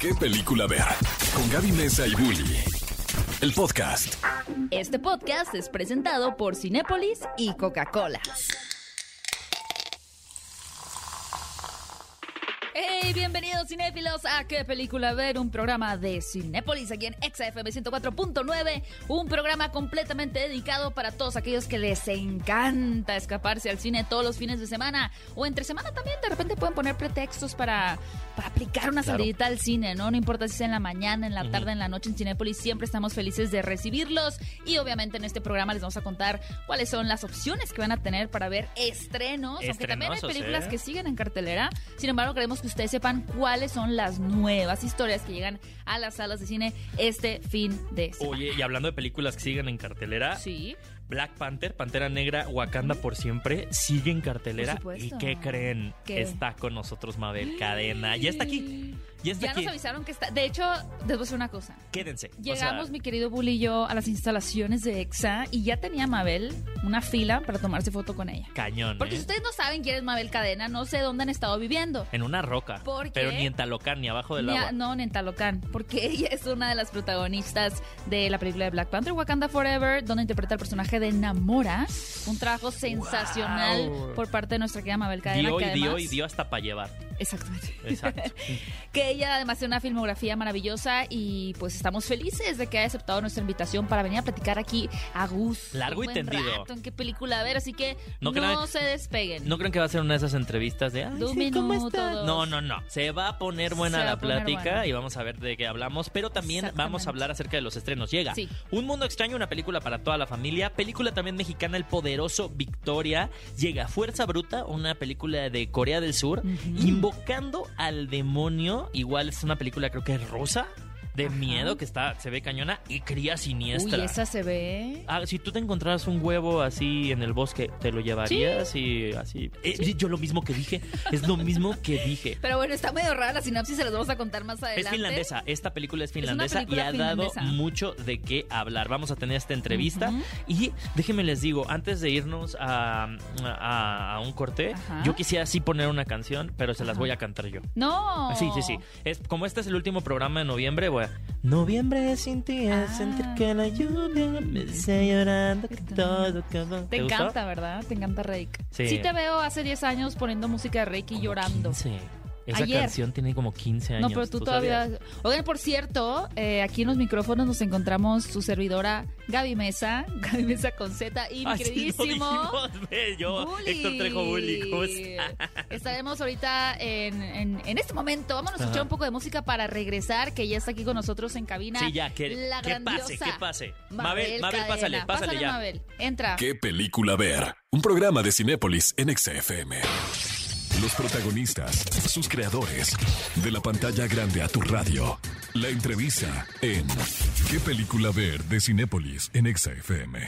¿Qué película ver? Con Gaby Mesa y Bully. El podcast. Este podcast es presentado por Cinépolis y Coca-Cola. Bienvenidos cinéfilos a ¿Qué película ver? Un programa de Cinépolis aquí en XFM 104.9, un programa completamente dedicado para todos aquellos que les encanta escaparse al cine todos los fines de semana o entre semana también, de repente pueden poner pretextos para, para aplicar una Claro. salidita al cine, ¿no? No importa si sea en la mañana, en la tarde, en la noche en Cinépolis, siempre estamos felices de recibirlos y obviamente en este programa les vamos a contar cuáles son las opciones que van a tener para ver estrenos, aunque también hay películas ¿eh? que siguen en cartelera. Sin embargo, queremos que ustedes sepan cuáles son las nuevas historias que llegan a las salas de cine este fin de semana. Oye, y hablando de películas que siguen en cartelera, Sí. Black Panther, Pantera Negra, Wakanda por siempre, sigue en cartelera. ¿Y qué creen? ¿Qué? Está con nosotros Mabel Cadena. Ya está aquí. Ya nos avisaron que está. De hecho, a decir una cosa. Quédense. O Llegamos, sea, mi querido Bully y yo, a las instalaciones de EXA y ya tenía Mabel una fila para tomarse foto con ella. cañón. Porque ¿eh? si ustedes no saben quién es Mabel Cadena, no sé dónde han estado viviendo. En una roca. ¿Por Pero ni en Talocán, ni abajo del Ni a- agua. no, en Talocán, porque ella es una de las protagonistas de la película de Black Panther, Wakanda Forever, donde interpreta el personaje de Namora. Un trabajo sensacional Wow. por parte de nuestra querida Mabel Cadena. Dio que y dio y dio hasta para llevar. Exactamente. Exacto. que ella además tiene una filmografía maravillosa y pues estamos felices de que haya aceptado nuestra invitación para venir a platicar aquí a gusto. Largo y tendido. rato, en qué película a ver, así que No no, crean- se despeguen. ¿No creen que va a ser una de esas entrevistas de Ay, sí, ¿cómo minuto, estás?" dos. No, no, no. Se va a poner buena la plática y vamos a ver de qué hablamos. Pero también vamos a hablar acerca de los estrenos. Llega Sí. Un Mundo Extraño, una película para toda la familia. Película también mexicana, El Poderoso Victoria. Llega Fuerza Bruta, una película de Corea del Sur. Invocando al demonio. Igual es una película, creo que es rusa. De Ajá. miedo, que está se ve cañona. Y Cría Siniestra. Uy, esa se ve. Ah, si tú te encontraras un huevo así en el bosque, ¿te lo llevarías? Y así. Eh, Yo lo mismo que dije. Es lo mismo que dije. Pero bueno, está medio rara la sinopsis, se las vamos a contar más adelante. Es finlandesa, esta película es finlandesa y película ha dado mucho de qué hablar. Vamos a tener esta entrevista y déjenme les digo, antes de irnos a, a- a un corte, Ajá. yo quisiera sí poner una canción, pero se las Ajá. voy a cantar yo. No. Sí, sí, sí. Es, como este es el último programa de noviembre, voy a... Noviembre sin ti es Ah. sentir que la lluvia me está llorando, que todo acabó. Te gustó? encanta, ¿verdad? Te encanta Rake. Sí. te veo hace 10 años poniendo música de Reiki y llorando. 15. Esa Ayer. canción tiene como 15 años. No, pero tú, todavía. sabías? Oigan, por cierto, eh, aquí en los micrófonos nos encontramos su servidora Gaby Mesa, Gaby Mesa con Z y mi queridísimo. yo, Bully. Héctor Trejo Bully, ¿cómo está? Estaremos ahorita en, en, en este momento. Vamos a escuchar Ajá. un poco de música para regresar, que ya está aquí con nosotros en cabina. Sí, ya, que, la que pase, que pase. Mabel, Mabel, pásale, pásale ya. Mabel. Entra. ¿Qué película ver? Un programa de Cinépolis en XFM. Los protagonistas, sus creadores. De la pantalla grande a tu radio. La entrevista en ¿Qué película ver? de Cinépolis en XFM.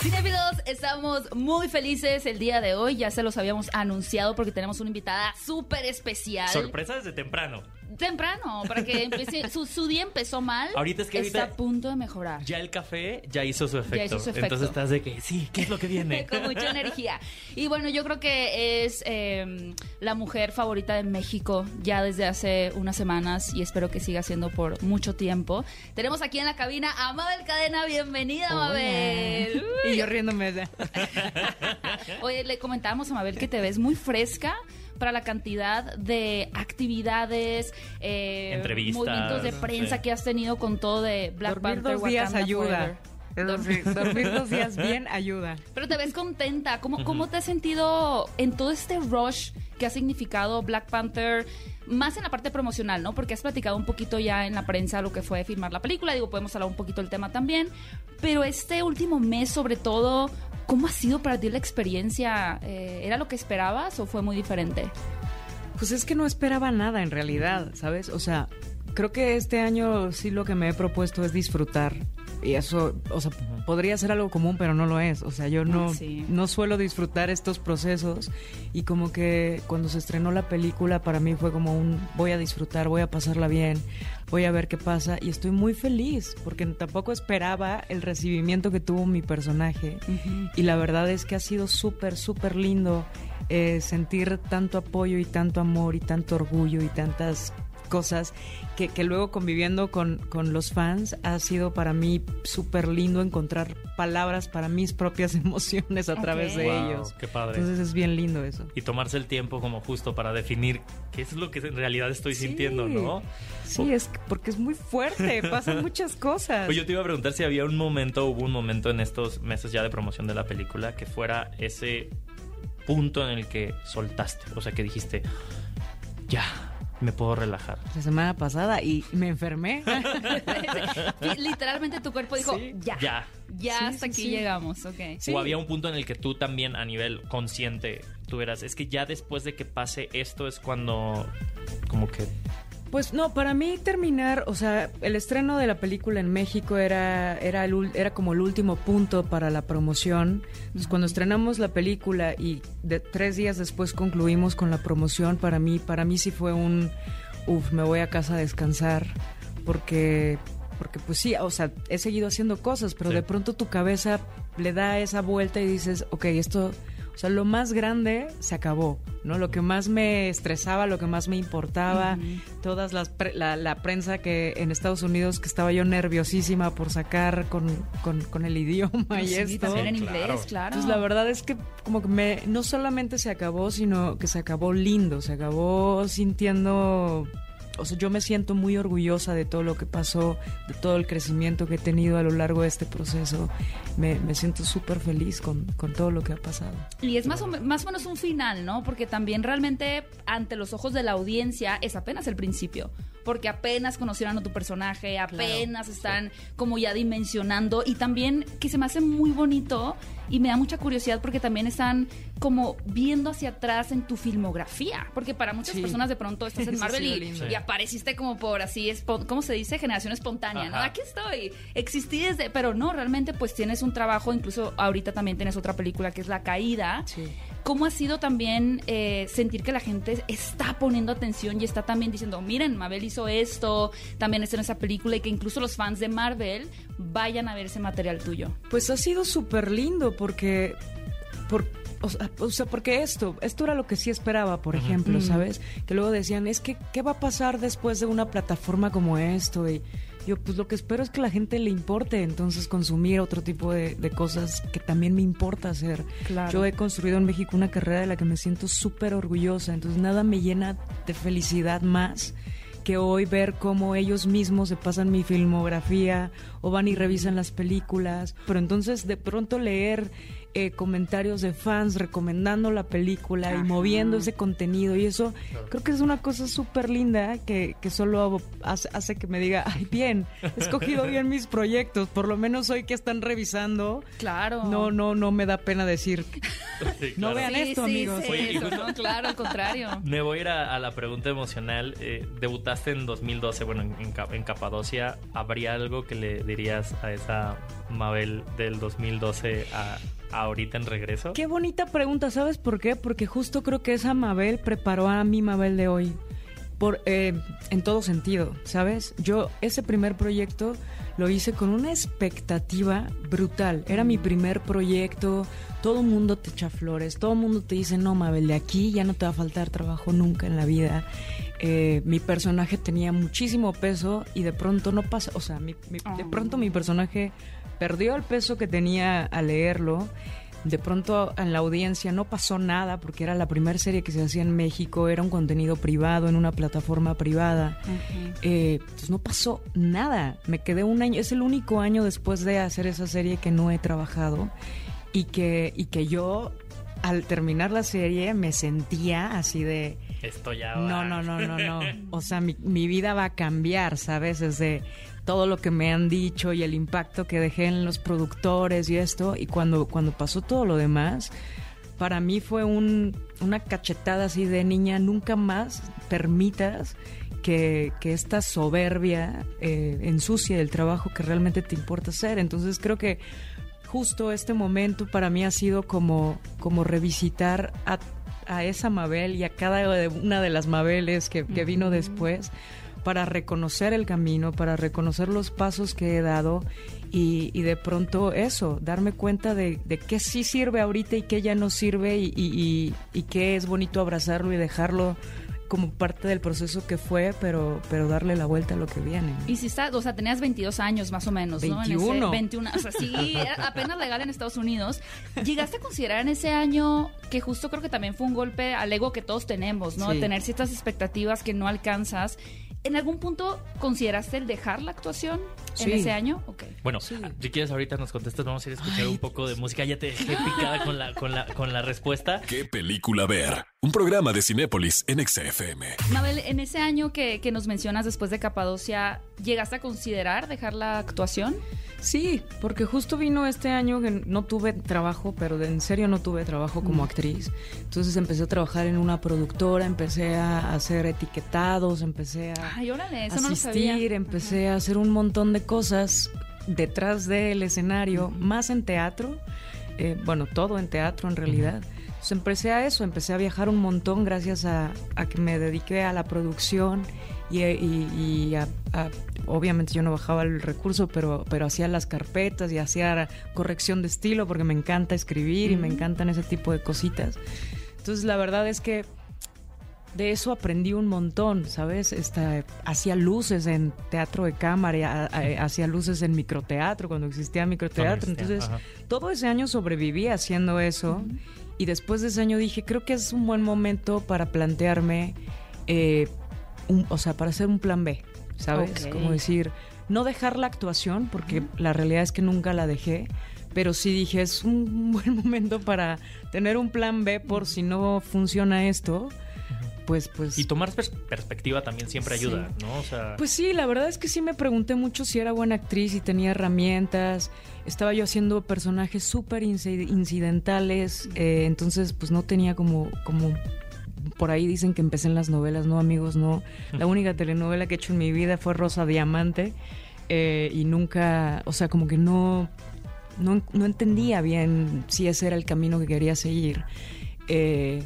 Cinefilos, estamos muy felices el día de hoy. Ya se los habíamos anunciado porque tenemos una invitada súper especial. Sorpresa desde temprano. Temprano, para que empiece. Su, su día empezó mal. Ahorita es que Está ahorita- a punto de mejorar. Ya el café ya hizo su efecto. hizo su efecto. Entonces estás de que, sí, ¿qué es lo que viene? con mucha energía. Y bueno, yo creo que es eh, la mujer favorita de México ya desde hace unas semanas y espero que siga siendo por mucho tiempo. Tenemos aquí en la cabina a Mabel Cadena. Bienvenida, Mabel. Uy. Y yo riéndome de... Oye, le comentábamos a Mabel que te ves muy fresca para la cantidad de actividades, eh, Entrevistas, movimientos de prensa sí. que has tenido con todo de Black Dormir Panther. dos días Wakanda ayuda. Forever. Dormir, dormir dos días bien ayuda. Pero te ves contenta. ¿Cómo, ¿Cómo te has sentido en todo este rush que ha significado Black Panther? Más en la parte promocional, ¿no? Porque has platicado un poquito ya en la prensa lo que fue filmar la película. Digo, podemos hablar un poquito del tema también. Pero este último mes, sobre todo, ¿cómo ha sido para ti la experiencia? Eh, ¿Era lo que esperabas o fue muy diferente? Pues es que no esperaba nada en realidad, ¿sabes? O sea, creo que este año sí lo que me he propuesto es disfrutar. Y eso, o sea, podría ser algo común, pero no lo es. O sea, yo no, sí. no suelo disfrutar estos procesos. Y como que cuando se estrenó la película, para mí fue como un voy a disfrutar, voy a pasarla bien, voy a ver qué pasa. Y estoy muy feliz, porque tampoco esperaba el recibimiento que tuvo mi personaje. Y la verdad es que ha sido súper, súper lindo eh, sentir tanto apoyo y tanto amor y tanto orgullo y tantas cosas que, que luego conviviendo con, con los fans ha sido para mí súper lindo encontrar palabras para mis propias emociones a Ok. través de Wow, ellos. qué padre. Entonces es bien lindo eso. Y tomarse el tiempo como justo para definir qué es lo que en realidad estoy Sí. sintiendo, ¿no? Sí, es que- porque es muy fuerte, pasan muchas cosas. Pues yo te iba a preguntar si había un momento, hubo un momento en estos meses ya de promoción de la película que fuera ese punto en el que soltaste, o sea, que dijiste, ya, me puedo relajar. La semana pasada y me enfermé. Literalmente tu cuerpo dijo, Sí. ya, ya, Ya. Sí, hasta sí, aquí sí. llegamos, ok. Sí. O había un punto en el que tú también a nivel consciente tuvieras, es que ya después de que pase esto es cuando como que Pues no, para mí terminar, o sea, el estreno de la película en México era, era, el era como el último punto para la promoción. Entonces, cuando estrenamos la película y de, tres días después concluimos con la promoción, para mí, para mí sí fue un, uff, me voy a casa a descansar, porque, porque pues sí, o sea, he seguido haciendo cosas, pero Sí. de pronto tu cabeza le da esa vuelta y dices, ok, esto... O sea, lo más grande se acabó, ¿no? Lo que más me estresaba, lo que más me importaba, todas las pre- la, la prensa que en Estados Unidos que estaba yo nerviosísima por sacar con, con, con el idioma y Sí, esto. también en inglés, claro. claro. Entonces la verdad es que como que me no solamente se acabó, sino que se acabó lindo, se acabó sintiendo o sea, yo me siento muy orgullosa de todo lo que pasó, de todo el crecimiento que he tenido a lo largo de este proceso. Me, siento súper feliz con, con todo lo que ha pasado. Y es más o, más o menos un final, ¿no? Porque también realmente ante los ojos de la audiencia es apenas el principio. Porque apenas conocieron a tu personaje, apenas están como ya dimensionando. Y también que se me hace muy bonito y me da mucha curiosidad porque también están como viendo hacia atrás en tu filmografía. Porque para muchas Sí. personas de pronto estás en Marvel y, apareciste como por así, ¿cómo se dice? Generación espontánea, ¿no? Aquí estoy, existí desde, pero no, realmente pues tienes un trabajo, incluso ahorita también tienes otra película que es La Caída. ¿Cómo ha sido también eh, sentir que la gente está poniendo atención y está también diciendo, miren, Mabel hizo esto, también está en esa película y que incluso los fans de Marvel vayan a ver ese material tuyo? Pues ha sido súper lindo porque, por, o, sea, o sea, porque esto, esto era lo que sí esperaba, por ejemplo, ¿sabes? Que luego decían, es que, ¿qué va a pasar después de una plataforma como esto? Y yo, pues lo que espero es que la gente le importe, entonces consumir otro tipo de, de cosas que también me importa hacer. Claro. Yo he construido en México una carrera de la que me siento súper orgullosa, entonces nada me llena de felicidad más que hoy ver cómo ellos mismos se pasan mi filmografía o van y revisan las películas. Pero entonces de pronto leer eh, comentarios de fans recomendando la película y moviendo ese contenido y eso creo que es una cosa súper linda que, que solo hace, hace que me diga, ay bien, he escogido bien mis proyectos, por lo menos hoy que están revisando. Claro. No, no, no me da pena decir, Sí, No vean esto, amigos. Sí, Oye, eso, justo- ¿no? Claro, al contrario. Me voy a ir a, a la pregunta emocional. Eh, debutaste en 2012, bueno, en, en Capadocia. ¿Habría algo que le dirías a esa Mabel del 2012 a, ahorita en regreso? Qué bonita pregunta, ¿sabes por qué? Porque justo creo que esa Mabel preparó a mi Mabel de hoy. Por, eh, en todo sentido, ¿sabes? Yo ese primer proyecto lo hice con una expectativa brutal. Era mi primer proyecto, todo el mundo te echa flores, todo el mundo te dice, no, Mabel, de aquí ya no te va a faltar trabajo nunca en la vida. Eh, mi personaje tenía muchísimo peso y de pronto no pasa, o sea, mi- mi- de Oh. pronto mi personaje perdió el peso que tenía al leerlo. De pronto en la audiencia no pasó nada porque era la primera serie que se hacía en México, era un contenido privado en una plataforma privada. Eh, pues no pasó nada. Me quedé un año, es el único año después de hacer esa serie que no he trabajado y que, y que yo al terminar la serie me sentía así de... Esto ya va. No, no, no, no, no. O sea, mi, mi vida va a cambiar, ¿sabes? Desde todo lo que me han dicho y el impacto que dejé en los productores y esto. Y cuando, cuando pasó todo lo demás, para mí fue un, una cachetada así de niña, nunca más permitas que, que esta soberbia eh, ensucie el trabajo que realmente te importa hacer. Entonces creo que justo este momento para mí ha sido como, como revisitar a, a esa Mabel y a cada una de las Mabeles que, que vino después para reconocer el camino, para reconocer los pasos que he dado y, y de pronto eso, darme cuenta de, de qué sí sirve ahorita y qué ya no sirve y, y, y- y qué es bonito abrazarlo y dejarlo como parte del proceso que fue, pero, pero darle la vuelta a lo que viene. Y si está, o sea, tenías 22 años más o menos, ¿no? 21. 21, o sea, sí, apenas legal en Estados Unidos. ¿Llegaste a considerar en ese año que justo creo que también fue un golpe al ego que todos tenemos, ¿no? Tener ciertas expectativas que no alcanzas. ¿En algún punto consideraste el dejar la actuación en ese año? Okay. Bueno, si quieres ahorita nos contestas, vamos a ir a escuchar un poco de música. Ya te dejé picada con la, con la, con la respuesta. ¿Qué película ver? Un programa de Cinépolis en XFM. Mabel, en ese año que, que nos mencionas después de Capadocia, ¿llegaste a considerar dejar la actuación? Sí, porque justo vino este año que no tuve trabajo, pero en serio no tuve trabajo como mm. actriz. Entonces empecé a trabajar en una productora, empecé a hacer etiquetados, empecé a Ay, órale, eso asistir, no empecé a hacer un montón de cosas detrás del escenario, más en teatro, eh, bueno, todo en teatro en realidad. Entonces empecé a eso, empecé a viajar un montón gracias a, que me dediqué a la producción y, a, obviamente yo no bajaba el recurso, pero, pero hacía las carpetas y hacía corrección de estilo porque me encanta escribir y me encantan ese tipo de cositas. Entonces la verdad es que de eso aprendí un montón, ¿sabes? Esta, hacía luces en teatro de cámara, hacía luces en microteatro, cuando existía microteatro. Entonces, todo ese año sobreviví haciendo eso. Y después de ese año dije, creo que es un buen momento para plantearme, eh, o sea, para hacer un plan B, ¿sabes? Como decir, no dejar la actuación, porque la realidad es que nunca la dejé, pero sí dije, es un buen momento para tener un plan B por si no funciona esto pues, pues. Y tomar perspectiva también siempre ayuda, ¿no? Pues sí, la verdad es que sí me pregunté mucho si era buena actriz y tenía herramientas. Estaba yo haciendo personajes súper incidentales, eh, entonces pues no tenía como, como por ahí dicen que empecé en las novelas, no amigos, no. La única telenovela que he hecho en mi vida fue Rosa Diamante eh, y nunca, o sea, como que no, no, no, entendía bien si ese era el camino que quería seguir. Eh,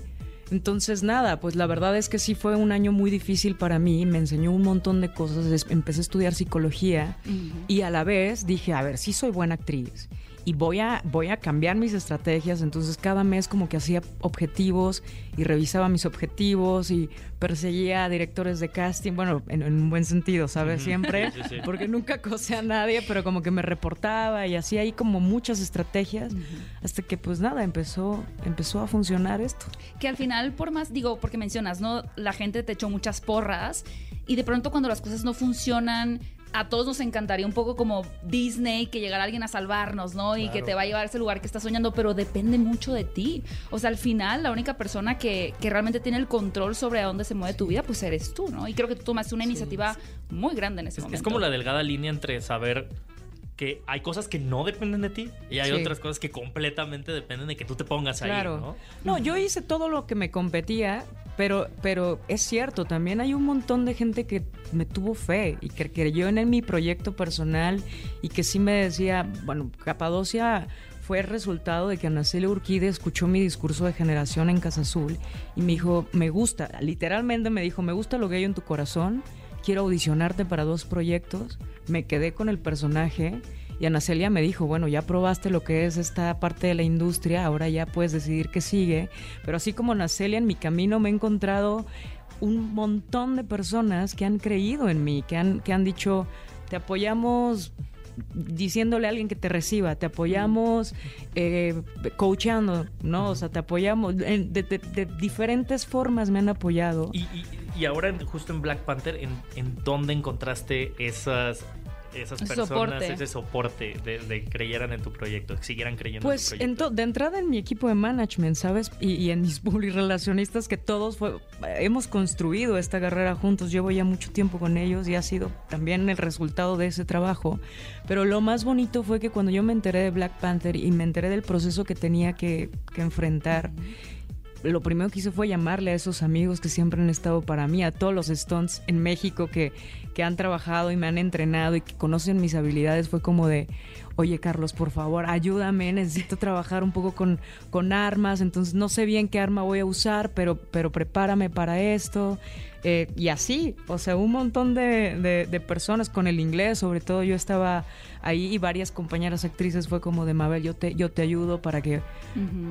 entonces, nada, pues la verdad es que sí fue un año muy difícil para mí, me enseñó un montón de cosas, empecé a estudiar psicología y a la vez dije, a ver, sí soy buena actriz y voy a, voy a cambiar mis estrategias. Entonces cada mes como que hacía objetivos y revisaba mis objetivos y perseguía a directores de casting, bueno, en, un buen sentido, ¿sabes? Siempre, porque nunca cosé a nadie, pero como que me reportaba y hacía ahí como muchas estrategias hasta que pues nada, empezó, empezó a funcionar esto. Que al final, por más, digo, porque mencionas, ¿no? La gente te echó muchas porras y de pronto cuando las cosas no funcionan, a todos nos encantaría un poco como Disney, que llegara alguien a salvarnos, ¿no? Y que te va a llevar a ese lugar que estás soñando, pero depende mucho de ti. O sea, al final, la única persona que, que realmente tiene el control sobre a dónde se mueve tu vida, pues eres tú, ¿no? Y creo que tú tomaste una iniciativa muy grande en ese momento. Es como la delgada línea entre saber que hay cosas que no dependen de ti y hay otras cosas que completamente dependen de que tú te pongas ahí. ¿no? no, yo hice todo lo que me competía, pero, pero es cierto, también hay un montón de gente que me tuvo fe y que creyó en mi proyecto personal y que sí me decía, bueno, Capadocia fue el resultado de que Anaceli Urquide escuchó mi discurso de generación en Casa Azul y me dijo, me gusta, literalmente me dijo, me gusta lo que hay en tu corazón quiero audicionarte para dos proyectos. Me quedé con el personaje y Ana Celia me dijo, bueno, ya probaste lo que es esta parte de la industria, ahora ya puedes decidir qué sigue. Pero así como Ana Celia, en mi camino me he encontrado un montón de personas que han creído en mí, que han, que han dicho, te apoyamos diciéndole a alguien que te reciba, te apoyamos eh, coachando, ¿no? O sea, te apoyamos, de, diferentes formas me han apoyado. Y, y ahora, justo en Black Panther, ¿en, en dónde encontraste esas esas personas, ese soporte de, de, creyeran en tu proyecto, que siguieran creyendo pues en tu proyecto? Pues de entrada en mi equipo de management, ¿sabes? Y, en mis relacionistas que todos fue, hemos construido esta carrera juntos. Llevo ya mucho tiempo con ellos y ha sido también el resultado de ese trabajo. Pero lo más bonito fue que cuando yo me enteré de Black Panther y me enteré del proceso que tenía que, que enfrentar, lo primero que hice fue llamarle a esos amigos que siempre han estado para mí, a todos los Stones en México que, que han trabajado y me han entrenado y que conocen mis habilidades. Fue como de, oye Carlos, por favor, ayúdame, necesito trabajar un poco con, con armas, entonces no sé bien qué arma voy a usar, pero, pero prepárame para esto. Eh, y así, o sea, un montón de, de, personas con el inglés, sobre todo yo estaba ahí y varias compañeras actrices fue como de Mabel, yo te, yo te ayudo para que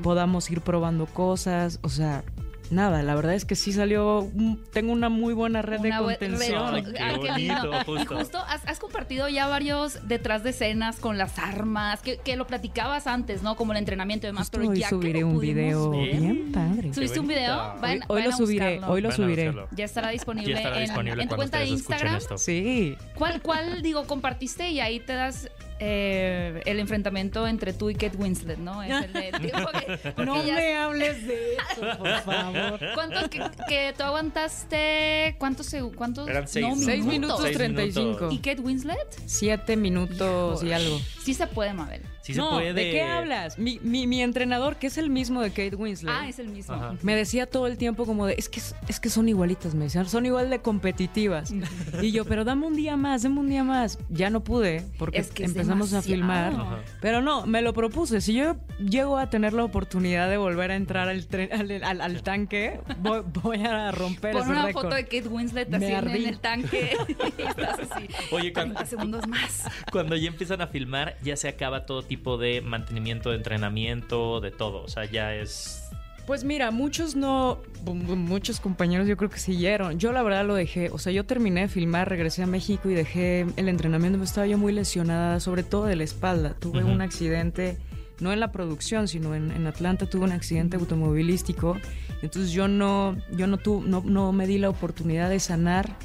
podamos ir probando cosas, o sea, nada, la verdad es que sí salió, tengo una muy buena red Una de contención. Red- qué Ay, qué bonito, lindo. Y justo. justo has, has compartido ya varios detrás de escenas con las armas, que, que lo platicabas antes, ¿no? Como el entrenamiento y demás, Justo pero hoy ya subiré un video ver- bien padre. ¿Subiste un video? Hoy- lo subiré, hoy lo subiré. Ya estará disponible, Ya estará en- disponible en, tu cuenta de Instagram. Sí. ¿Cuál, ¿Cuál, digo, compartiste y ahí te das eh, el enfrentamiento entre tú y Kate Winslet, ¿no? Es el de- porque- porque No ya- me hables de eso, por favor. ¿Cuántos que, que tú aguantaste? ¿Cuántos cuántos? Eran seis. No, Seis minutos Seis 35. minutos. ¿Y Kate Winslet? Siete minutos y algo. Sí se puede, Mabel. Sí no, se puede. ¿de qué hablas? Mi, mi, mi entrenador, que es el mismo de Kate Winslet, Ah, es el mismo. Ajá. me decía todo el tiempo como de, es que, es que son igualitas, me decían, son igual de competitivas. y yo, pero dame un día más, dame un día más. Ya no pude, porque Es que es empezamos a filmar. Ajá. Pero no, me lo propuse. Si yo llego a tener la oportunidad de volver a entrar al, tren- al, al- al tanque, voy, voy a romper Pon ese una récord. foto de Kate Winslet Me así en, ardí. en el tanque y estás así. Oye, cuando- 30 segundos más. Cuando ya empiezan a filmar, ya se acaba todo tipo de mantenimiento, de entrenamiento, de todo. O sea, ya es. Pues mira, muchos no, muchos compañeros yo creo que siguieron. Yo la verdad lo dejé, o sea, yo terminé de filmar, regresé a México y dejé el entrenamiento, me estaba yo muy lesionada, sobre todo de la espalda. Tuve un accidente, no en la producción, sino en, en Atlanta tuve un accidente automovilístico. Entonces yo no, yo no, tu- no, no me di la oportunidad de sanar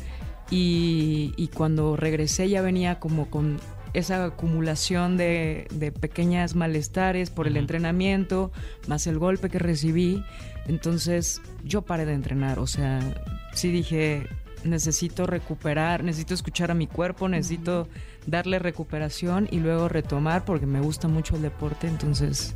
y, y cuando regresé ya venía como con esa acumulación de, de pequeñas malestares por el entrenamiento, más el golpe que recibí. Entonces yo paré de entrenar, o sea, sí dije, necesito recuperar, necesito escuchar a mi cuerpo, necesito darle recuperación y luego retomar porque me gusta mucho el deporte, entonces...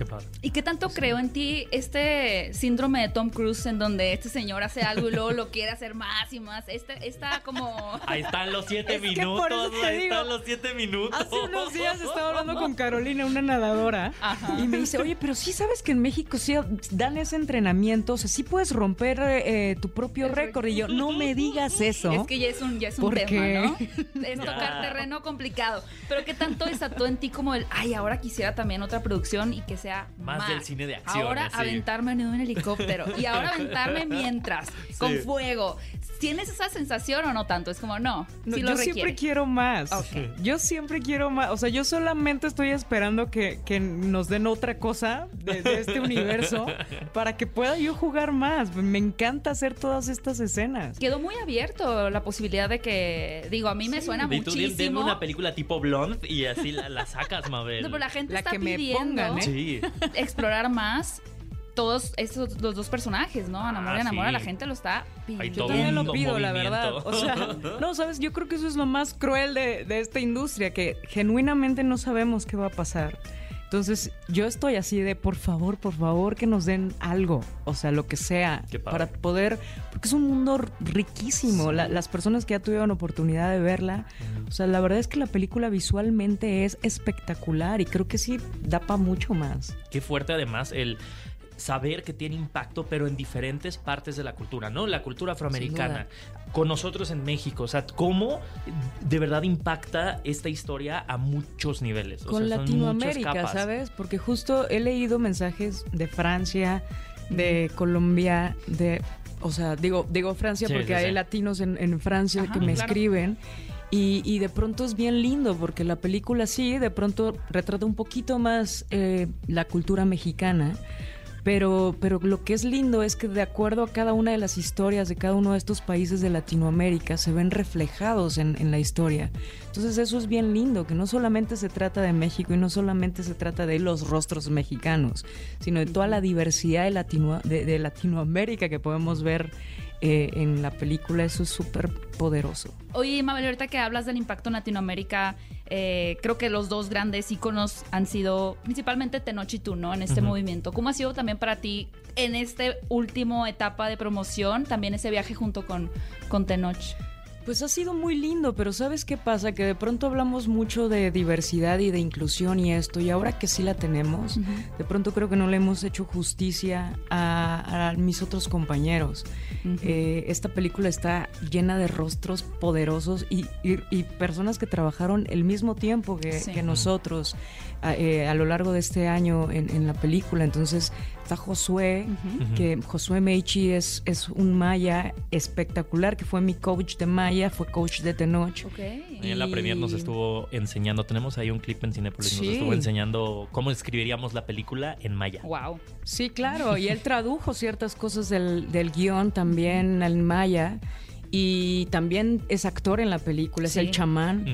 Qué padre. ¿Y qué tanto creo en ti este síndrome de Tom Cruise en donde este señor hace algo y luego lo quiere hacer más y más? Este está como... Ahí están los siete Es que minutos. por eso te Ahí digo, están los siete minutos. Hace unos días estaba hablando con Carolina, una nadadora, Ajá. y me dice, oye, pero sí sabes que en México sí dan ese entrenamiento, o sea, sí puedes romper eh, tu propio récord. Y yo, no me digas eso. Es que ya es un, ya es un ¿Por tema, qué? ¿no? Es tocar terreno complicado. Pero ¿qué tanto desató en ti como el, ay, ahora quisiera también otra producción y que sea Más más, del cine de acción, Ahora así. aventarme en un helicóptero y ahora aventarme mientras, con fuego. ¿Tienes esa sensación o no tanto? Es como, no, No, sí lo yo requiere. siempre quiero más. Yo siempre quiero más. O sea, yo solamente estoy esperando que, que nos den otra cosa de, de este universo para que pueda yo jugar más. Me encanta hacer todas estas escenas. Quedó muy abierto la posibilidad de que, digo, a mí me suena Y tú muchísimo. una película tipo Blonde y así la, la sacas, Mabel. No, pero la gente La está que me pidiendo pongan, ¿eh? Sí. explorar más todos estos los dos personajes, ¿no? Ana Amor y Ah, Ana sí. la gente lo está pidiendo. Yo también lo pido, la verdad. O sea, no, sabes, yo creo que eso es lo más cruel de, de esta industria, que genuinamente no sabemos qué va a pasar. Entonces, yo estoy así de, por favor, por favor, que nos den algo, o sea, lo que sea, para poder, porque es un mundo riquísimo. La- las personas que ya tuvieron oportunidad de verla, o sea, la verdad es que la película visualmente es espectacular y creo que sí da para mucho más. Qué fuerte además el saber que tiene impacto, pero en diferentes partes de la cultura, ¿no? La cultura afroamericana, con nosotros en México, o sea, cómo de verdad impacta esta historia a muchos niveles. O con sea, Latinoamérica. ¿sabes? Porque justo he leído mensajes de Francia, de Colombia, de, o sea, digo, digo Francia Sí, porque sí, hay sí. latinos en, en Francia Ajá, que me claro. escriben. Y, y de pronto es bien lindo porque la película sí, de pronto retrata un poquito más eh, la cultura mexicana. Pero, pero lo que es lindo es que de acuerdo a cada una de las historias de cada uno de estos países de Latinoamérica se ven reflejados en, en la historia. Entonces eso es bien lindo, que no solamente se trata de México y no solamente se trata de los rostros mexicanos, sino de toda la diversidad de, Latino- de- de Latinoamérica que podemos ver eh, en la película. Eso es súper poderoso. Oye, Mabel, ahorita que hablas del impacto en Latinoamérica, eh, creo que los dos grandes íconos han sido principalmente Tenoch y tú, ¿no? En este movimiento. ¿Cómo ha sido también para ti en esta última etapa de promoción, también ese viaje junto con, con Tenoch? Pues ha sido muy lindo, pero ¿sabes qué pasa? Que de pronto hablamos mucho de diversidad y de inclusión y esto, y ahora que sí la tenemos, de pronto creo que no le hemos hecho justicia a, a mis otros compañeros. Eh, esta película está llena de rostros poderosos y, y- y personas que trabajaron el mismo tiempo que, Sí. que nosotros a, eh, a lo largo de este año en, en la película. Entonces, está Josué, que Josué Meichi es, es un maya espectacular, que fue mi coach de maya, fue coach de Tenoch. Y en la premier nos estuvo enseñando, tenemos ahí un clip en Cinepolis, nos Sí. estuvo enseñando cómo escribiríamos la película en maya. Wow. Sí, claro, y él tradujo ciertas cosas del, del guion también al maya. Y también es actor en la película, es Sí. el chamán.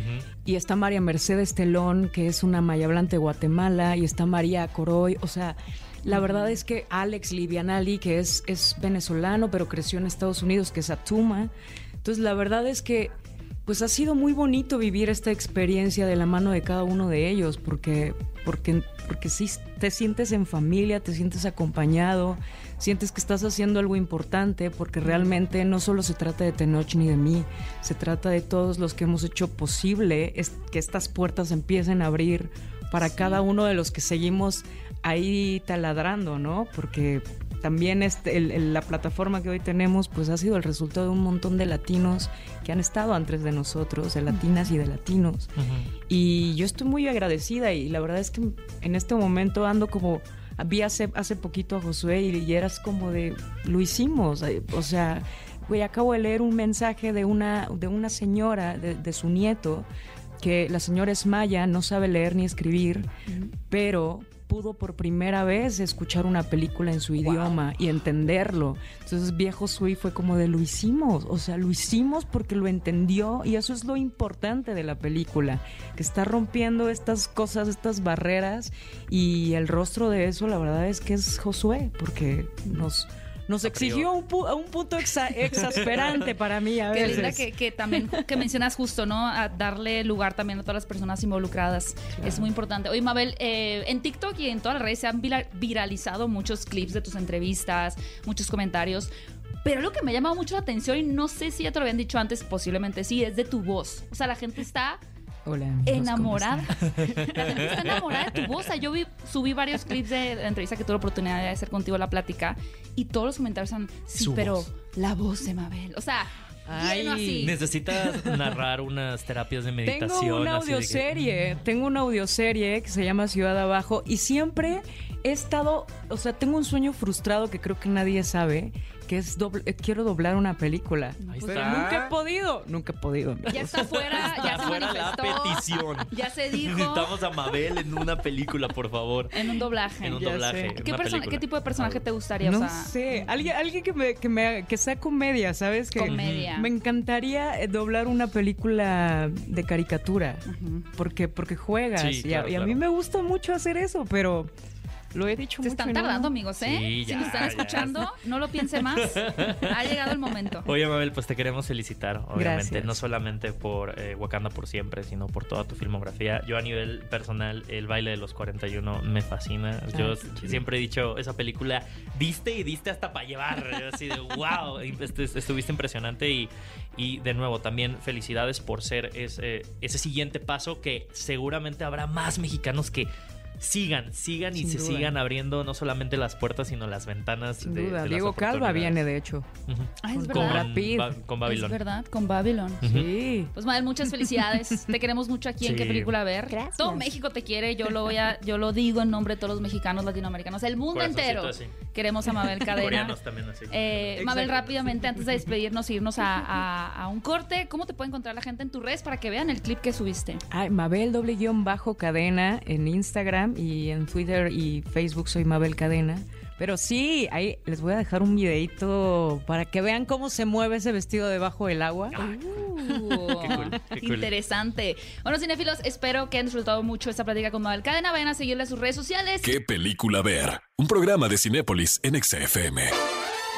Y está María Mercedes Telón, que es una maya hablante de Guatemala. Y está María Coroy. O sea, la verdad es que Alex Livianali, que es, es venezolano, pero creció en Estados Unidos, que es Atuma. Entonces, la verdad es que pues ha sido muy bonito vivir esta experiencia de la mano de cada uno de ellos, porque, porque, porque sí te sientes en familia, te sientes acompañado, sientes que estás haciendo algo importante, porque realmente no solo se trata de Tenoch ni de mí, se trata de todos los que hemos hecho posible es- que estas puertas empiecen a abrir para cada uno de los que seguimos ahí taladrando, ¿no? Porque también este, el- el- la plataforma que hoy tenemos pues ha sido el resultado de un montón de latinos que han estado antes de nosotros, de latinas y de latinos. Y yo estoy muy agradecida y la verdad es que en este momento ando como... Vi hace, hace poquito a Josué y, y eras como de, lo hicimos, eh, o sea, güey, acabo de leer un mensaje de una, de una señora, de, de su nieto, que la señora es maya, no sabe leer ni escribir, pero pudo por primera vez escuchar una película en su idioma y entenderlo. Entonces viejo Sui fue como de lo hicimos, o sea, lo hicimos porque lo entendió y eso es lo importante de la película, que está rompiendo estas cosas, estas barreras y el rostro de eso la verdad es que es Josué, porque nos... Nos exigió un, pu- a un punto exa- exasperante para mí a Qué linda que, que también que mencionas justo, ¿no? A darle lugar también a todas las personas involucradas. Es muy importante. Oye, Mabel, eh, en TikTok y en todas las redes se han vira- viralizado muchos clips de tus entrevistas, muchos comentarios. Pero lo que me ha llamado mucho la atención, y no sé si ya te lo habían dicho antes, posiblemente sí, es de tu voz. O sea, la gente está Hola, amigos, ¿cómo enamorada. están? La gente está enamorada de tu voz. O sea, yo vi, subí varios clips de la entrevista que tuve la oportunidad de hacer contigo la plática y todos los comentarios son, sí, Su pero voz. la voz de Mabel. O sea, Ay. lleno así. Necesitas narrar unas terapias de meditación. Tengo una que- audioserie, tengo una audioserie que se llama Ciudad Abajo y siempre he estado, o sea, tengo un sueño frustrado que creo que nadie sabe, que es doble- eh, quiero doblar una película. Ahí Pero está. nunca he podido, nunca he podido. Ya está afuera, ya Está se fuera la manifestó. petición. Ya se dijo Necesitamos a Mabel en una película, por favor. en un doblaje. En un Ya doblaje. en ¿Qué, una persona- película. ¿Qué tipo de personaje te gustaría? No o sea, sé, alguien, alguien que, me, que, me, que sea comedia, ¿sabes? Que Comedia. Me encantaría eh, doblar una película de caricatura, porque, porque juegas Sí, y, a, claro, y a mí claro. me gusta mucho hacer eso, pero lo he dicho Se mucho. están no- tardando, amigos, ¿eh? Sí, si ya, nos están ya. escuchando, no lo piense más. Ha llegado el momento. Oye, Mabel, pues te queremos felicitar, obviamente, Gracias. no solamente por eh, Wakanda por siempre, sino por toda tu filmografía. Yo a nivel personal, el baile de los 41 me fascina. Yo siempre he dicho, esa película, diste y diste hasta para llevar. Así de, wow, estuviste impresionante y, y de nuevo, también felicidades por ser ese, ese siguiente paso que seguramente habrá más mexicanos que... Sigan, sigan y se duda. sigan abriendo no solamente las puertas, sino las ventanas Sin de, duda, de las Diego Calva viene, de hecho. Ah, es Con verdad. Pitt. Ba- con Babylon. Es verdad, con Babylon. Sí. Pues Mabel, muchas felicidades. Te queremos mucho aquí en qué película ver. Gracias. Todo México te quiere. Yo lo voy a, yo lo digo en nombre de todos los mexicanos, latinoamericanos, el mundo entero. así. Queremos a Mabel Cadena. También así. Eh. Mabel, rápidamente, antes de despedirnos, irnos a, a- a un corte, ¿cómo te puede encontrar la gente en tus redes para que vean el clip que subiste? Ay, Mabel doble guion bajo cadena en Instagram y en Twitter y Facebook soy Mabel Cadena. Pero sí, ahí les voy a dejar un videito para que vean cómo se mueve ese vestido debajo del agua. Uh, Qué cool, qué cool. Interesante. Bueno, cinéfilos, espero que hayan disfrutado mucho esta plática con Mabel Cadena. Vayan a seguirle a sus redes sociales. ¿Qué película ver? Un programa de Cinépolis en XFM.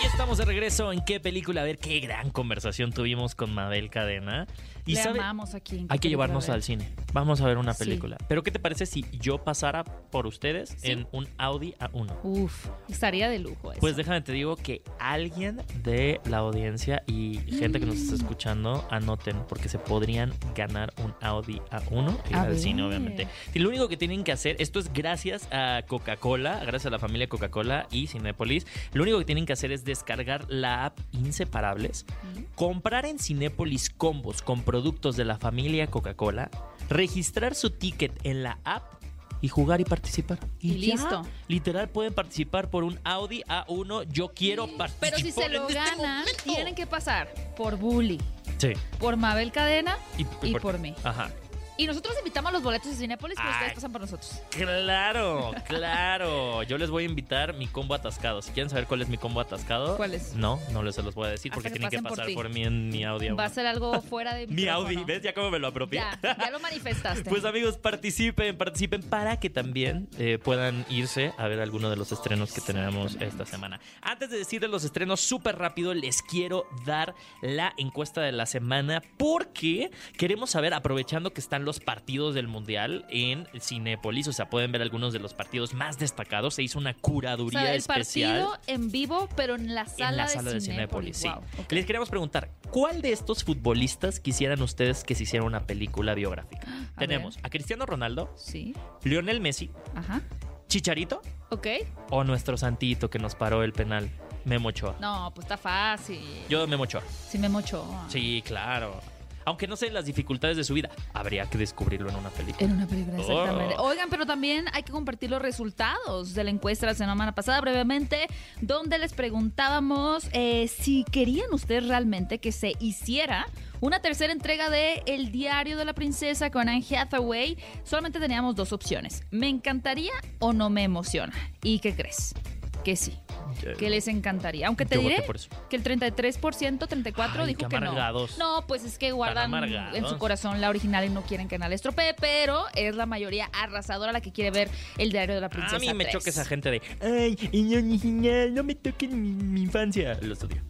Y estamos de regreso en qué película. A ver qué gran conversación tuvimos con Mabel Cadena. Y Le sabe- amamos aquí. en hay que llevarnos Ver. al cine. Vamos a ver una Sí. película. Pero ¿qué te parece si yo pasara por ustedes Sí. en un Audi A1? Uf, estaría de lujo eso. Pues déjame te digo que alguien de la audiencia y gente que nos está escuchando anoten porque se podrían ganar un Audi A1 y al cine obviamente. Y lo único que tienen que hacer, esto es gracias a Coca-Cola, gracias a la familia Coca-Cola y Cinépolis, lo único que tienen que hacer es descargar la app Inseparables, comprar en Cinépolis combos con productos de la familia Coca-Cola, registrar su ticket en la app y jugar y participar. Y listo. Literal pueden participar por un Audi A1. Yo quiero participar. Pero si se lo este ganan, momento. tienen que pasar por Bully, Sí. por Mabel Cadena y, por- por mí. Ajá. Y nosotros invitamos los boletos de Cinépolis, pero Ay. ustedes pasan por nosotros. Claro, claro. Yo les voy a invitar mi combo atascado. Si quieren saber cuál es mi combo atascado. ¿Cuál es? No, no les se los voy a decir porque que tienen que por pasar por, mí en mi Audi. Va a A1. ser algo fuera de Mi Audi. ¿ves? Ya cómo me lo apropié. Ya, ya lo manifestaste. Pues amigos, participen, participen para que también eh, puedan irse a ver alguno de los estrenos que tenemos esta semana. Antes de decirles los estrenos súper rápido, les quiero dar la encuesta de la semana porque queremos saber, aprovechando que están los partidos del Mundial en Cinépolis, o sea, pueden ver algunos de los partidos más destacados. Se hizo una o curaduría sea, el especial. partido en vivo, pero en la sala, en la sala de Cinépolis. Cinépolis, sí. Les queríamos preguntar, ¿cuál de estos futbolistas quisieran ustedes que se hiciera una película biográfica? A Tenemos a Cristiano Ronaldo, Sí, Lionel Messi, ajá. Chicharito Ok. o nuestro santito que nos paró el penal, Memo Ochoa. No, pues está fácil. Yo Memo Ochoa. Sí me mocho. Sí, claro. Aunque no sé las dificultades de su vida, habría que descubrirlo en una película. En una película, exactamente. Oh. Oigan, pero también hay que compartir los resultados de la encuesta de la semana pasada brevemente, donde les preguntábamos eh, si querían ustedes realmente que se hiciera una tercera entrega de El Diario de la Princesa con Anne Hathaway. Solamente teníamos dos opciones. ¿Me encantaría o no me emociona? ¿Y qué crees? Que sí, que les encantaría. Aunque te Yo voté diré por eso. que el 33%, 34% Ay, dijo qué que no. amargados. No, pues es que guardan amargados. en su corazón la original y no quieren que nada les estropee, pero es la mayoría arrasadora la que quiere ver el diario de la princesa. a mí me 3. choca esa gente de, ay, no, no, no me toquen mi, mi infancia. Lo estudio.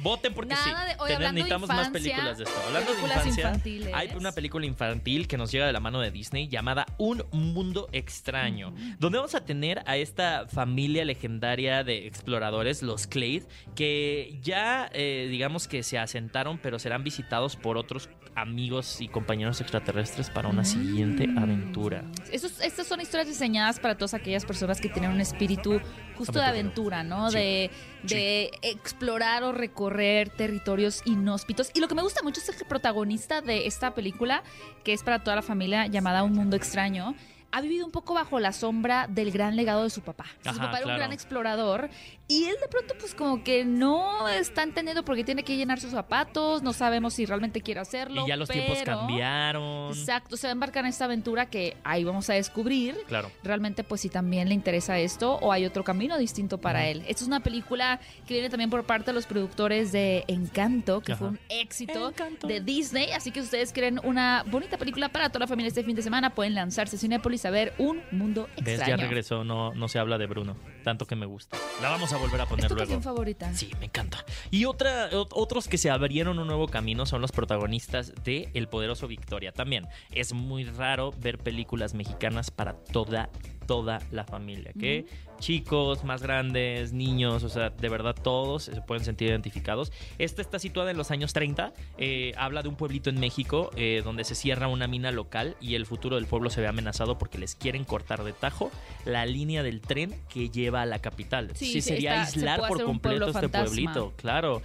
Voten porque Nada sí. de- oye, Tener- hablando de necesitamos más películas de esto. Hablando de infancia, infantiles. hay una película infantil que nos llega de la mano de Disney llamada Un Mundo Extraño, donde vamos a tener a esta familia legendaria de exploradores, los Clade, que ya eh, digamos que se asentaron, pero serán visitados por otros amigos y compañeros extraterrestres para una siguiente Mm. aventura. Estos- estas son historias diseñadas para todas aquellas personas que tienen un espíritu justo de aventura, ¿no? Sí. De, de explorar o recorrer territorios inhóspitos. Y lo que me gusta mucho es que el protagonista de esta película, que es para toda la familia, llamada Un Mundo Extraño, ha vivido un poco bajo la sombra del gran legado de su papá. Su papá era un gran explorador y él de pronto pues como que no está entendiendo porque tiene que llenar sus zapatos, no sabemos si realmente quiere hacerlo. Y ya los tiempos cambiaron. Exacto, se va a embarcar en esta aventura que ahí vamos a descubrir Claro. realmente pues si también le interesa esto o hay otro camino distinto para él. Esta es una película que viene también por parte de los productores de Encanto, que Ajá. fue un éxito Encanto. de Disney, así que si ustedes quieren una bonita película para toda la familia este fin de semana, pueden lanzarse a Cinépolis a ver Un Mundo ¿Ves? Extraño. Ya regresó, no, no se habla de Bruno. Tanto que me gusta. La vamos a volver a ¿Es poner tu luego. favorita? Sí, me encanta. Y otra, ot- otros que se abrieron un nuevo camino son los protagonistas de El Poderoso Victoria. También es muy raro ver películas mexicanas para toda, toda la familia. Que chicos, más grandes, niños, o sea, de verdad todos se pueden sentir identificados. Esta está situada en los años 30. eh, habla de un pueblito en México eh, donde se cierra una mina local y el futuro del pueblo se ve amenazado porque les quieren cortar de tajo la línea del tren que lleva a la capital. Sí, Sí, sería está- aislar por completo este fantasma. pueblito, claro.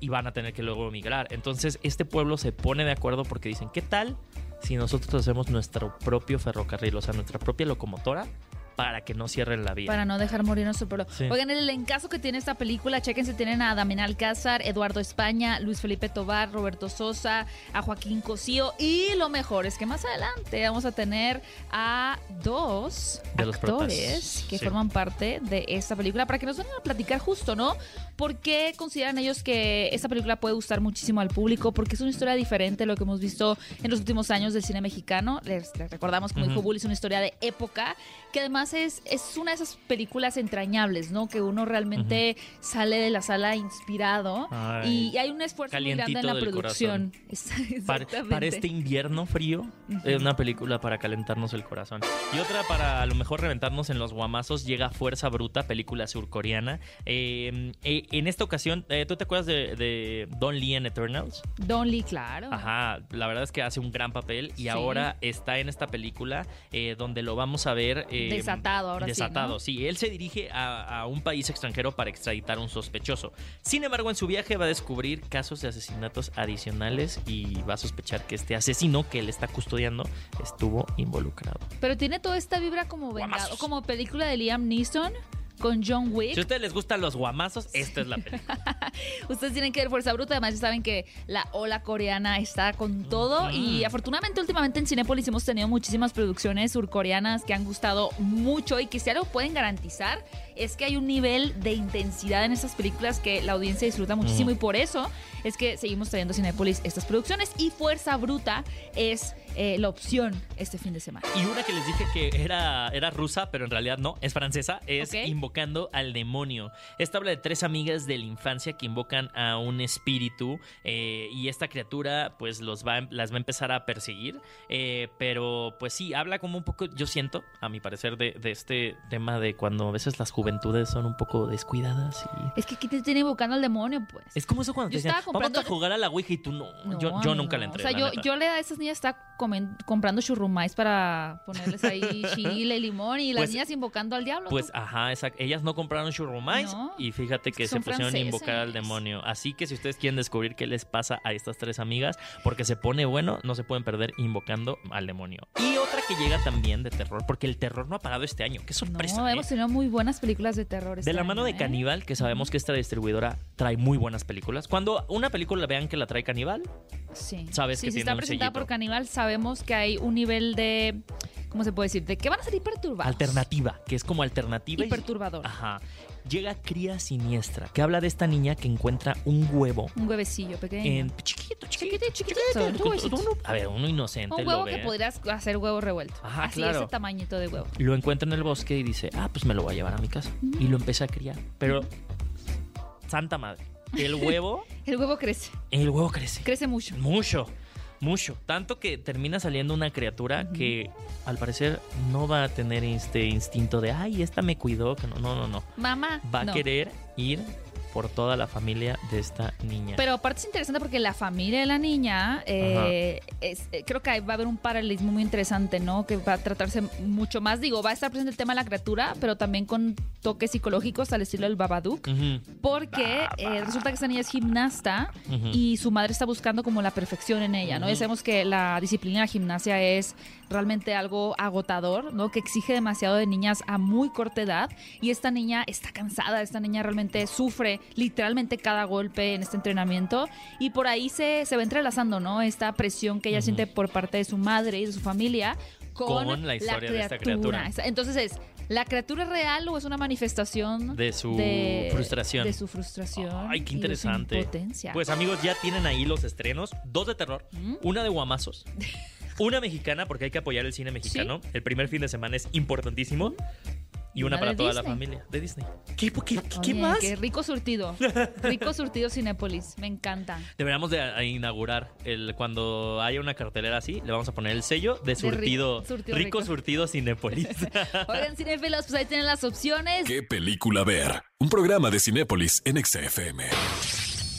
Y van a tener que luego emigrar. Entonces, este pueblo se pone de acuerdo porque dicen, ¿qué tal si nosotros hacemos nuestro propio ferrocarril, o sea, nuestra propia locomotora, para que no cierren la vía? Para no dejar morir nuestro pueblo. Sí. Oigan, el encaso que tiene esta película, chequense, tienen a Damián Alcázar, Eduardo España, Luis Felipe Tobar, Roberto Sosa, a Joaquín Cosío y lo mejor es que más adelante vamos a tener a dos De los actores que sí. forman parte de esta película para que nos vengan a platicar justo, ¿no? ¿Por qué consideran ellos que esta película puede gustar muchísimo al público? Porque es una historia diferente a lo que hemos visto en los últimos años del cine mexicano. Les, les recordamos, como Ujú. dijo Bully, es una historia de época que además es, es una de esas películas entrañables, ¿no? Que uno realmente sale de la sala inspirado Ay. y hay un esfuerzo muy grande en la producción. Para, este invierno frío, es una película para calentarnos el corazón. Y otra para a lo mejor reventarnos en los guamazos, llega Fuerza Bruta, película surcoreana. Eh, eh, en esta ocasión, eh, ¿tú te acuerdas de, de Don Lee en Eternals? Don Lee, claro. Ajá, la verdad es que hace un gran papel y Sí. ahora está en esta película eh, donde lo vamos a ver. Eh, Desatado, ahora sí, Desatado, ¿no? sí. Él se dirige a, a un país extranjero para extraditar a un sospechoso. Sin embargo, en su viaje va a descubrir casos de asesinatos adicionales y va a sospechar que este asesino que él está custodiando estuvo involucrado. Pero tiene toda esta vibra como vengado, como película de Liam Neeson con John Wick. Si a ustedes les gustan los guamazos, esta es la película. Ustedes tienen que ver Fuerza Bruta. Además, ya saben que la ola coreana está con todo. Y afortunadamente, últimamente en Cinépolis hemos tenido muchísimas producciones surcoreanas que han gustado mucho. Y que si algo pueden garantizar es que hay un nivel de intensidad en estas películas que la audiencia disfruta muchísimo. Y por eso es que seguimos trayendo a Cinépolis estas producciones. Y Fuerza Bruta es eh, la opción este fin de semana. Y una que les dije que era, era rusa, pero en realidad no, es francesa, es. Invocando al Demonio. Esta habla de tres amigas de la infancia que invocan a un espíritu eh, y esta criatura pues los va, las va a empezar a perseguir. Eh, pero pues sí, habla como un poco, yo siento, a mi parecer, de, de este tema de cuando a veces las juventudes son un poco descuidadas y... Es que aquí te tiene invocando al demonio, pues. Es como eso cuando te Yo decían, estaba vamos comprando- a jugar a la Ouija y tú no. No, yo nunca no. le entré. O sea, yo, yo le a esas niñas comen- comprando churrumais para ponerles ahí chile, limón y las Pues- niñas invocando al diablo. Pues ajá, exacto. Ellas no compraron churrumais No. y fíjate que Es se que pusieron a invocar al franceses. demonio. Así que si ustedes quieren descubrir qué les pasa a estas tres amigas, porque se pone bueno, no se pueden perder invocando al demonio. Y otra que llega también de terror, porque el terror no ha parado este año. Qué sorpresa. no, ¿eh? hemos tenido muy buenas películas de terror. De la mano de ¿eh? Caníbal, que sabemos que esta distribuidora trae muy buenas películas. Cuando una película vean que la trae Caníbal, Sí. sabes Sí, que si tiene está un presentada sellito. por Caníbal, sabemos que hay un nivel de. ¿Cómo se puede decir? De que van a salir perturbados. alternativa, que es como alternativa Y perturbador. Ajá. Llega Cría Siniestra, que habla de esta niña que encuentra un huevo Un huevecillo pequeño. en chiquito, chiquito, huevecito. Uno- a ver, uno inocente un lo huevo ve. que podrías hacer huevo revuelto. Ajá, Así, claro. ese tamañito de huevo. Lo encuentra en el bosque y dice, ah, pues me lo voy a llevar a mi casa. Y lo empieza a criar. Pero, santa madre, el huevo, El huevo crece. el huevo crece. Crece mucho. Mucho, mucho. Tanto que termina saliendo una criatura que al parecer no va a tener este instinto de, ay, esta me cuidó. Que no, no, no, no. Mamá. Va a querer ir por toda la familia de esta niña. Pero aparte es interesante porque la familia de la niña, eh, es- eh, creo que ahí va a haber un paralelismo muy interesante, ¿no? Que va a tratarse mucho más, digo, va a estar presente el tema de la criatura, pero también con toques psicológicos al estilo del Babadook. Porque eh, resulta que esta niña es gimnasta y su madre está buscando como la perfección en ella, ¿no? Ya sabemos que la disciplina de la gimnasia es realmente algo agotador, ¿no? Que exige demasiado de niñas a muy corta edad y esta niña está cansada, esta niña realmente sufre literalmente cada golpe en este entrenamiento y por ahí se, se va entrelazando, ¿no? Esta presión que ella siente por parte de su madre y de su familia con, Con la historia de esta criatura. Entonces es, ¿la criatura es real o es una manifestación De su frustración. De su frustración. Ay, qué y de su interesante. impotencia. Pues amigos, ya tienen ahí los estrenos. Dos de terror, ¿Mm? una de guamazos, una mexicana, porque hay que apoyar el cine mexicano. El primer fin de semana es importantísimo. Y una, Una para toda la familia de Disney. ¿Qué, qué, qué- qué Oye, más? Qué rico surtido. Rico surtido Cinépolis. Me encanta. Deberíamos de a- inaugurar el cuando haya una cartelera así, le vamos a poner el sello de ri- surtido, surtido rico, rico. surtido Cinépolis. Oigan, cinéfilos, pues ahí tienen las opciones. ¿Qué película ver? Un programa de Cinépolis en XFM.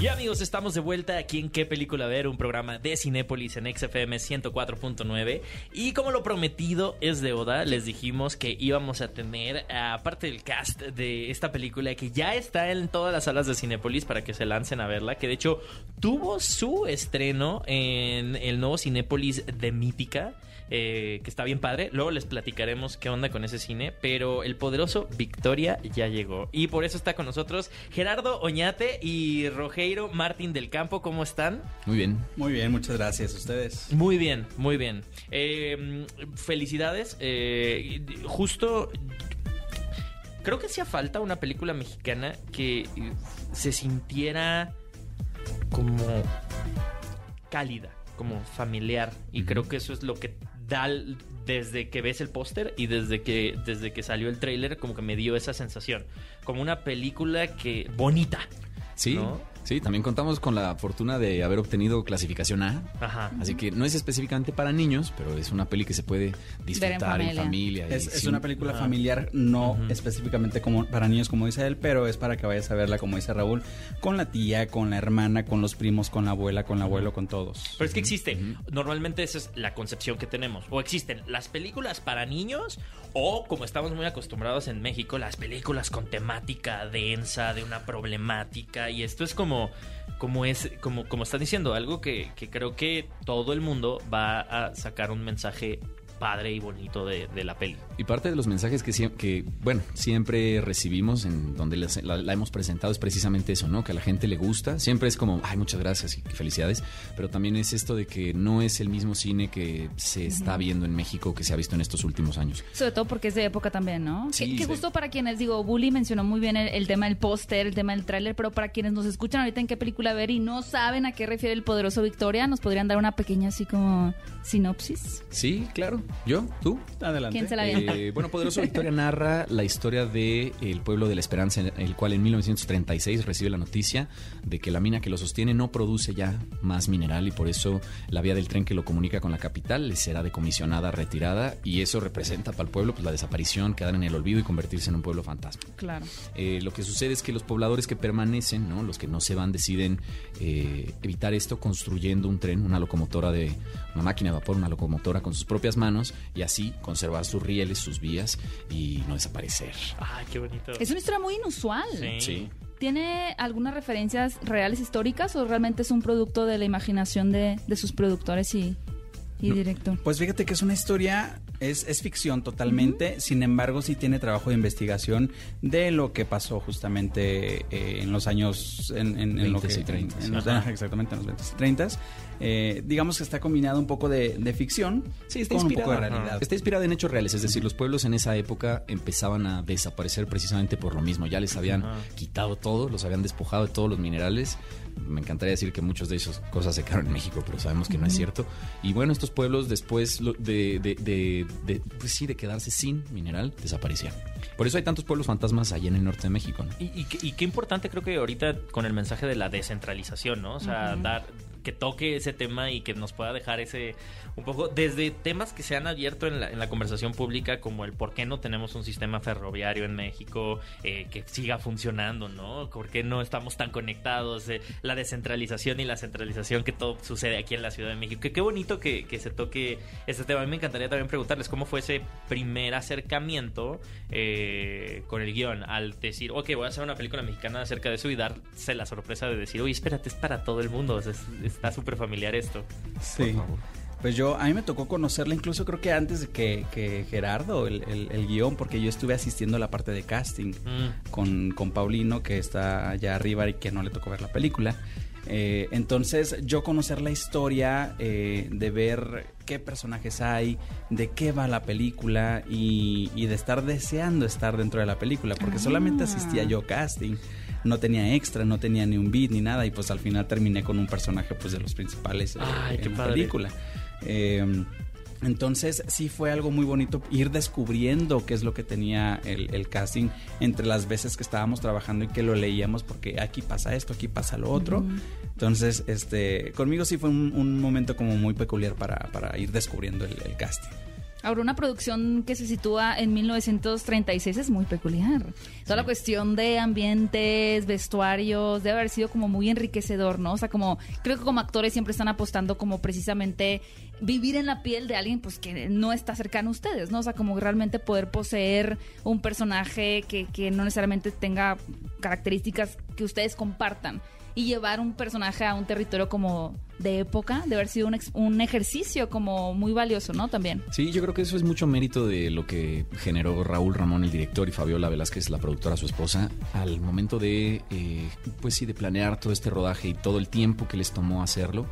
Y amigos, estamos de vuelta aquí en ¿Qué película ver? Un programa de Cinépolis en XFM 104.9. Y como lo prometido es deuda, les dijimos que íbamos a tener, aparte del cast de esta película, que ya está en todas las salas de Cinépolis para que se lancen a verla, que de hecho tuvo su estreno en el nuevo Cinépolis de Mítica. Eh, que está bien padre. Luego les platicaremos qué onda con ese cine. Pero el poderoso Victoria ya llegó. Y por eso está con nosotros Gerardo Oñate y Rogeiro Martín del Campo. ¿Cómo están? Muy bien. Muy bien, muchas gracias a ustedes. Muy bien, muy bien. Eh, felicidades. Eh, justo. Creo que hacía falta una película mexicana que se sintiera como cálida, como familiar. Y creo que eso es lo que desde que ves el póster y desde que, desde que salió el tráiler, como que me dio esa sensación. Como una película que bonita. Sí. ¿no? Sí, también contamos con la fortuna de haber obtenido clasificación A. Ajá. Así que no es específicamente para niños, pero es una peli que se puede disfrutar en familia. familia. y Es, es sin- una película familiar, no específicamente como para niños, como dice él, pero es para que vayas a verla, como dice Raúl, con la tía, con la hermana, con los primos, con la abuela, con el abuelo, con todos. Pero es que existe. Normalmente esa es la concepción que tenemos. O existen las películas para niños o, como estamos muy acostumbrados en México, las películas con temática densa, de una problemática. Y esto es como, como es, como, como están diciendo, algo que, que creo que todo el mundo va a sacar un mensaje padre y bonito de, de la peli. Y parte de los mensajes que, que bueno, siempre recibimos en donde las- la, la hemos presentado es precisamente eso, ¿no? Que a la gente le gusta. Siempre es como, ay, muchas gracias y felicidades. Pero también es esto de que no es el mismo cine que se está viendo en México que se ha visto en estos últimos años. Sobre todo porque es de época también, ¿no? Sí, que, que sí. justo para quienes, digo, Bully mencionó muy bien el, el tema del póster, el tema del tráiler, pero para quienes nos escuchan ahorita en qué película ver y no saben a qué refiere el poderoso Victoria, ¿nos podrían dar una pequeña así como sinopsis? Sí, claro. ¿Yo? ¿Tú? Adelante. ¿Quién se la? Eh, bueno, Poderoso Victoria narra la historia de el pueblo de la Esperanza, en el cual en 1936 recibe la noticia de que la mina que lo sostiene no produce ya más mineral y por eso la vía del tren que lo comunica con la capital le será decomisionada, retirada y eso representa para el pueblo pues, la desaparición, quedar en el olvido y convertirse en un pueblo fantasma. Claro. Eh, lo que sucede es que los pobladores que permanecen, ¿no? los que no se van, deciden eh, evitar esto construyendo un tren, una locomotora de una máquina de vapor, una locomotora con sus propias manos y así conservar sus rieles, sus vías y no desaparecer. Ay, qué bonito. Es una historia muy inusual. Sí. Sí. ¿Tiene algunas referencias reales históricas o realmente es un producto de la imaginación de, de sus productores y, y director? Pues fíjate que es una historia, es, es ficción totalmente, sin embargo sí tiene trabajo de investigación de lo que pasó justamente eh, en los años, en, en- en lo 20s que... y 30s. en los- ajá, exactamente, en los 20s y 30s. Eh, digamos que está combinado un poco de, de ficción Sí, está con un inspirada. poco de realidad. Está inspirada en hechos reales, es decir, los pueblos en esa época empezaban a desaparecer precisamente por lo mismo. Ya les habían Ajá. quitado todo, los habían despojado de todos los minerales. Me encantaría decir que muchos de esas cosas se quedaron en México, pero sabemos que no es cierto. Y bueno, estos pueblos después de, de, de- de- pues sí, de quedarse sin mineral, desaparecían. Por eso hay tantos pueblos fantasmas allá en el norte de México. ¿no? Y, y qué- y qué importante creo que ahorita con el mensaje de la descentralización, ¿no? O sea, dar que toque ese tema y que nos pueda dejar ese un poco desde temas que se han abierto en la, en la conversación pública como el por qué no tenemos un sistema ferroviario en México eh, que siga funcionando, ¿no? ¿Por qué no estamos tan conectados? Eh, la descentralización y la centralización que todo sucede aquí en la Ciudad de México. Que qué bonito que, que se toque este tema. A mí me encantaría también preguntarles cómo fue ese primer acercamiento eh, con el guion al decir, ok, voy a hacer una película mexicana acerca de eso y darse la sorpresa de decir, oye, espérate, es para todo el mundo, es- está súper familiar esto. Sí. Pues yo, a mí me tocó conocerla incluso creo que antes de que, que Gerardo, el, el, el guion, porque yo estuve asistiendo a la parte de casting Mm. con, con Paulino, que está allá arriba y que no le tocó ver la película. Eh, entonces, yo conocer la historia, eh, de ver qué personajes hay, de qué va la película y, y de estar deseando estar dentro de la película, porque solamente asistía yo a casting, no tenía extra, no tenía ni un beat ni nada y pues al final terminé con un personaje pues de los principales eh, Ay, qué en la padre. película. Eh, entonces sí fue algo muy bonito ir descubriendo qué es lo que tenía el, el casting entre las veces que estábamos trabajando y que lo leíamos porque aquí pasa esto, aquí pasa lo otro. Entonces, este, conmigo sí fue un, un momento como muy peculiar para, para ir descubriendo el, el casting. Ahora, una producción que se sitúa en 1936 es muy peculiar. Toda la cuestión de ambientes, vestuarios, debe haber sido como muy enriquecedor, ¿no? O sea, como creo que como actores siempre están apostando como precisamente vivir en la piel de alguien pues que no está cercano a ustedes, ¿no? O sea, como realmente poder poseer un personaje que, que no necesariamente tenga características que ustedes compartan y llevar un personaje a un territorio como de época, de haber sido un, ex- un ejercicio como muy valioso, ¿no? También. Sí, yo creo que eso es mucho mérito de lo que generó Raúl Ramón, el director, y Fabiola Velázquez, la productora, su esposa, al momento de, eh, pues sí, de planear todo este rodaje y todo el tiempo que les tomó hacerlo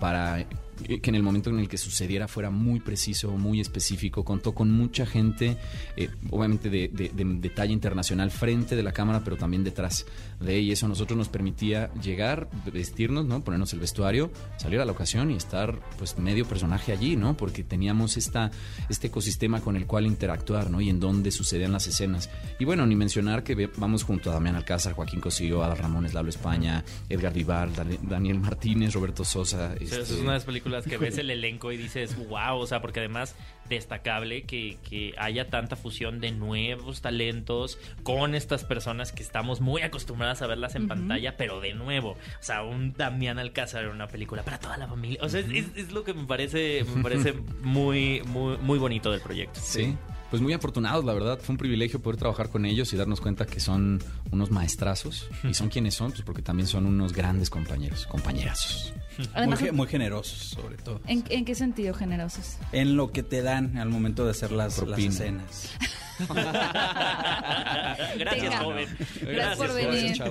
para que en el momento en el que sucediera fuera muy preciso, muy específico. Contó con mucha gente, eh, obviamente de, de, de, detalle internacional, frente de la cámara, pero también detrás de ella. Eso a nosotros nos permitía llegar, vestirnos, ¿no? ponernos el vestuario, salir a la ocasión y estar pues medio personaje allí, ¿no? Porque teníamos esta, este ecosistema con el cual interactuar, ¿no? Y en donde sucedían las escenas. Y bueno, ni mencionar que vamos junto a Damián Alcázar, Joaquín Cosío, Adal Ramones, Lalo España, Edgar Vivar, Daniel Martínez, Roberto Sosa. Este... Es una de las películas que ves el elenco y dices, wow, o sea, porque además destacable que, que haya tanta fusión de nuevos talentos con estas personas que estamos muy acostumbradas a verlas en pantalla, pero de nuevo, o sea, un Damián Alcázar en una película para toda la familia, o sea, es, es, lo que me parece, me parece muy, muy, muy bonito del proyecto. Sí. Pues muy afortunados, la verdad. Fue un privilegio poder trabajar con ellos y darnos cuenta que son unos maestrazos. ¿Y son quienes son? Pues porque también son unos grandes compañeros, compañerazos. muy, muy, generosos, sobre todo. ¿En, qué sentido generosos? En lo que te dan al momento de hacer las, las escenas. Gracias, joven. Gracias, por venir.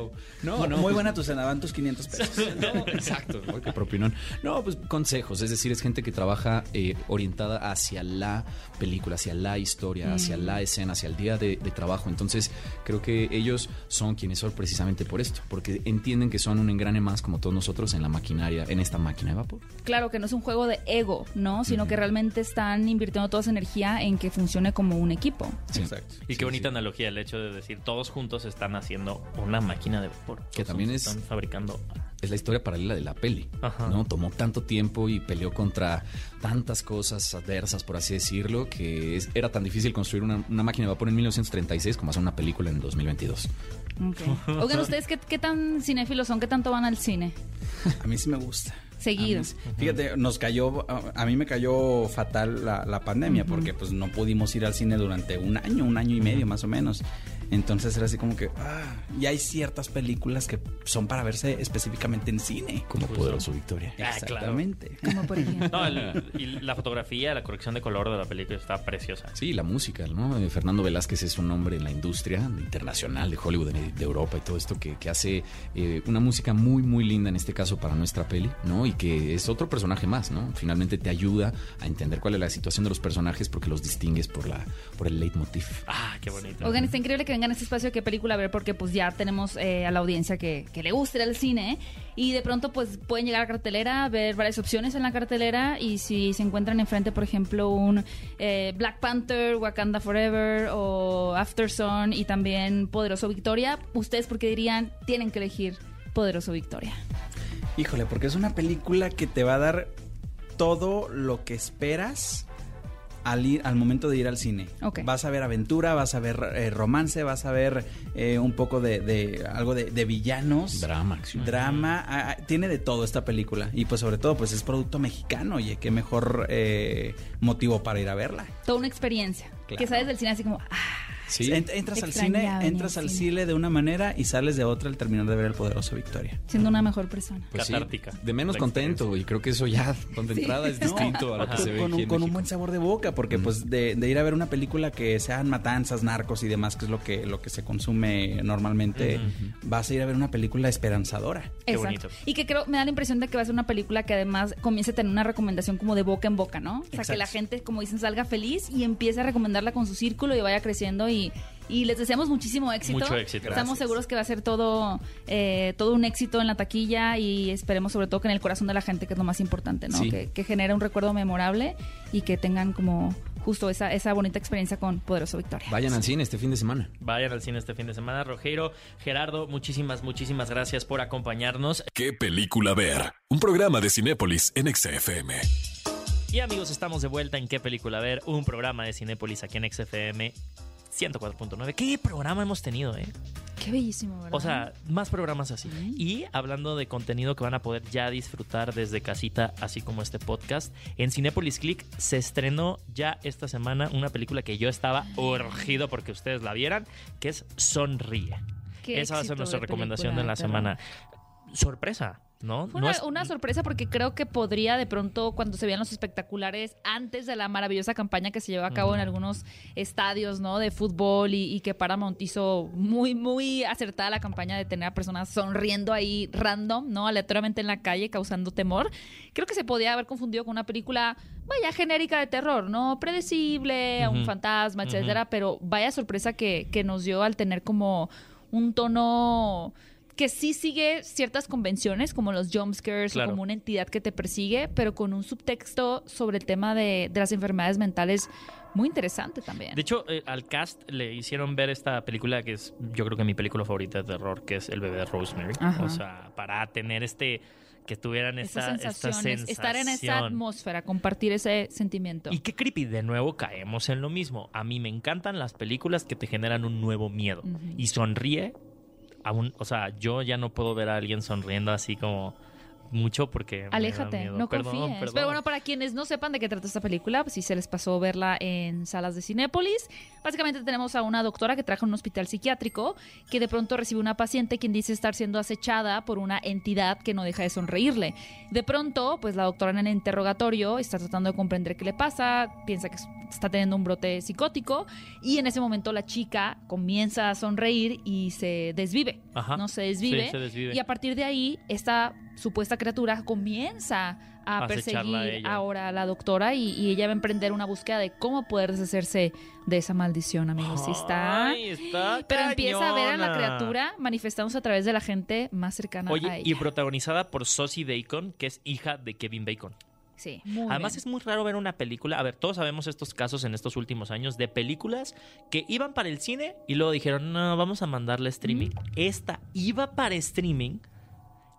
No, no, muy buena tu cena, van tus 500 pesos. exacto, qué propinón. No, pues consejos, es decir, es gente que trabaja eh, orientada hacia la película, hacia la historia, hacia la mm. escena, hacia el día de, trabajo. Entonces, creo que ellos son quienes son precisamente por esto, porque entienden que son un engrane más como todos nosotros en la maquinaria, en esta máquina de vapor. Claro, que no es un juego de ego, ¿no? Sino que realmente están invirtiendo toda esa energía en que funcione como un equipo. Exacto. Y qué bonita analogía el hecho de decir todos juntos están haciendo una máquina de vapor. Que también es están fabricando es la historia paralela de la peli, ¿no? Tomó tanto tiempo y peleó contra tantas cosas adversas, por así decirlo, que era tan difícil construir una, máquina de vapor en 1936 como hacer una película en 2022. Okay. Oigan, ¿ustedes qué, qué tan cinéfilos son? ¿Qué tanto van al cine? A mí sí me gusta seguido. Fíjate, nos cayó, a mí me cayó fatal la, pandemia porque pues no pudimos ir al cine durante un año, un año y medio más o menos. Entonces era así como que, ah, y hay ciertas películas que son para verse específicamente en cine. Como Poderoso Victoria. Ah, Exactamente. Como por ejemplo. No, y la fotografía, la corrección de color de la película está preciosa. Sí, la música, ¿no? Eh, Fernando Velázquez es un hombre en la industria internacional de Hollywood, de, Europa y todo esto, que, hace eh, una música muy, muy linda en este caso para nuestra peli, ¿no? Y que es otro personaje más, ¿no? Finalmente te ayuda a entender cuál es la situación de los personajes porque los distingues por, la, por el leitmotiv. Ah, qué bonito. Oigan, está increíble que vengan a este espacio qué película ver porque pues ya tenemos eh, a la audiencia que, le gusta ir al cine y de pronto pues pueden llegar a cartelera, ver varias opciones en la cartelera y si se encuentran enfrente por ejemplo un eh, Black Panther, Wakanda Forever o After Sun y también Poderoso Victoria, ustedes porque dirían tienen que elegir Poderoso Victoria. Híjole, porque es una película que te va a dar todo lo que esperas al, ir, al momento de ir al cine. Vas a ver aventura, vas a ver eh, romance, vas a ver eh, un poco de, algo de, villanos. Drama, Drama. Ah, ah, tiene de todo esta película. Y pues sobre todo, pues es producto mexicano. Oye, qué mejor eh, motivo para ir a verla. Toda una experiencia. Que sales del cine así como... Ah, entras al cine, entras al cine de una manera y sales de otra al terminar de ver el poderoso Victoria. Siendo una mejor persona. Pues Catártica. de menos contento y creo que eso ya donde entrada es distinto a lo que se ve con, un, con un buen sabor de boca porque pues de, ir a ver una película que sean matanzas, narcos y demás que es lo que lo que se consume normalmente, vas a ir a ver una película esperanzadora. Qué bonito. Y que creo me da la impresión de que va a ser una película que además comience a tener una recomendación como de boca en boca, ¿no? O sea, que la gente como dicen salga feliz y empiece a recomendarla con su círculo y vaya creciendo y y les deseamos muchísimo éxito. Mucho éxito. Estamos seguros que va a ser todo, eh, todo un éxito en la taquilla y esperemos sobre todo que en el corazón de la gente, que es lo más importante, ¿no? Que, que genere un recuerdo memorable y que tengan como justo esa, esa bonita experiencia con Poderoso Victoria. Vayan al cine este fin de semana. Vayan al cine este fin de semana. Rogero, Gerardo, muchísimas, muchísimas gracias por acompañarnos. ¿Qué película ver? Un programa de Cinépolis en XFM. Y amigos, estamos de vuelta en ¿Qué película ver? Un programa de Cinépolis aquí en XFM 104.9. ¿Qué programa hemos tenido, eh? Qué bellísimo, ¿verdad? O sea, más programas así. Y hablando de contenido que van a poder ya disfrutar desde casita, así como este podcast, en Cinepolis Click se estrenó ya esta semana una película que yo estaba urgido porque ustedes la vieran, que es Sonríe. Esa va a ser nuestra recomendación de la semana. Sorpresa ¿no? Fue No una, es- una sorpresa porque creo que podría de pronto, cuando se vean los espectaculares, antes de la maravillosa campaña que se llevó a cabo en algunos estadios, ¿no? De fútbol y, y que Paramount hizo muy, muy acertada la campaña de tener a personas sonriendo ahí random, ¿no? Aleatoriamente en la calle, causando temor. Creo que se podía haber confundido con una película, vaya, genérica de terror, ¿no? Predecible, un Ujú. fantasma, etcétera, pero vaya sorpresa que, que nos dio al tener como un tono que sí sigue ciertas convenciones, como los jumpscares Claro. o como una entidad que te persigue, pero con un subtexto sobre el tema de, de las enfermedades mentales muy interesante también. De hecho, eh, al cast le hicieron ver esta película que es, yo creo que mi película favorita de terror, que es El bebé de Rosemary. Ajá. O sea, para tener este, que tuvieran esta, Estas esta sensaciones, estar en esa sensación. atmósfera, compartir ese sentimiento. Y qué creepy, de nuevo caemos en lo mismo. A mí me encantan las películas que te generan un nuevo miedo. Y sonríe, o sea, yo ya no puedo ver a alguien sonriendo así como mucho porque... Aléjate, no Perdón, confíes. perdón. Pero bueno, para quienes no sepan de qué trata esta película, pues sí se les pasó verla en salas de Cinépolis. Básicamente tenemos a una doctora que trabaja en un hospital psiquiátrico que de pronto recibe una paciente quien dice estar siendo acechada por una entidad que no deja de sonreírle. De pronto, pues la doctora en el interrogatorio está tratando de comprender qué le pasa, piensa que está teniendo un brote psicótico y en ese momento la chica comienza a sonreír y se desvive. Ajá. No se desvive. Sí, se desvive. Y a partir de ahí, esta supuesta criatura comienza a A acecharla a perseguir ahora a la doctora y, y ella va a emprender una búsqueda de cómo poder deshacerse de esa maldición, amigos. Sí está. Ay, está Pero empieza a ver a la criatura manifestándose a través de la gente más cercana a ella. y protagonizada por Sosie Bacon, que es hija de Kevin Bacon. Sí, muy Además bien. es muy raro ver una película, a ver, todos sabemos estos casos en estos últimos años de películas que iban para el cine y luego dijeron, no, vamos a mandarle streaming. Esta iba para streaming,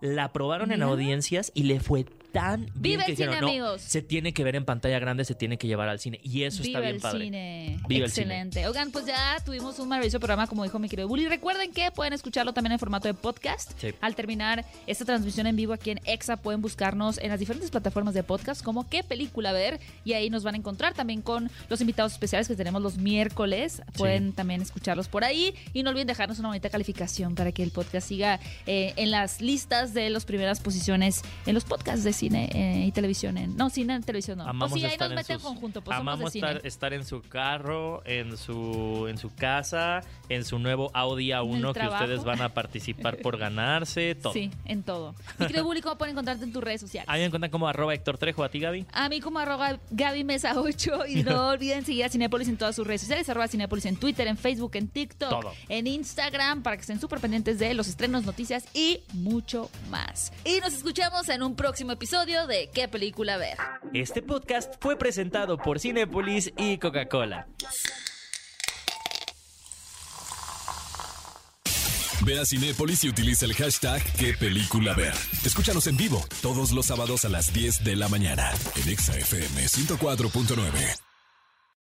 la probaron en audiencias y le fue tan bien ¡Viva que el dijeron, cine, no, amigos! se tiene que ver en pantalla grande, se tiene que llevar al cine. Y eso Viva está bien el padre. cine. Viva el cine. Excelente. Oigan, pues ya tuvimos un maravilloso programa, como dijo mi querido Bully. Recuerden que pueden escucharlo también en formato de podcast. Sí. Al terminar esta transmisión en vivo aquí en EXA, pueden buscarnos en las diferentes plataformas de podcast como qué película ver. Y ahí nos van a encontrar también con los invitados especiales que tenemos los miércoles. Pueden también escucharlos por ahí. Y no olviden dejarnos una bonita calificación para que el podcast siga eh, en las listas de las primeras posiciones en los podcasts de cine eh, y televisión. En, no, cine y televisión no. Amamos pues sí, ahí nos en meten sus- conjunto. Pues somos de amamos cine. estar, estar en su carro, en su, en su casa, en su nuevo Audi A1 que ustedes van a participar por ganarse, todo. Sí, en todo. Querido Bully, ¿cómo pueden encontrarte en tus redes sociales? A mí me encuentran como arroba Héctor Trejo, a ti Gaby. A mí como arroba Gaby Mesa 8 y no olviden seguir a Cinepolis en todas sus redes sociales, arroba Cinepolis en Twitter, en Facebook, en TikTok, Todo. en Instagram, para que estén súper pendientes de los estrenos, noticias y mucho más. Y nos escuchamos en un próximo episodio de ¿Qué película ver? Este podcast fue presentado por Cinépolis y Coca-Cola. Ve a Cinépolis y utiliza el hashtag qué película ver. Escúchanos en vivo todos los sábados a las 10 de la mañana en Exa FM 104.9.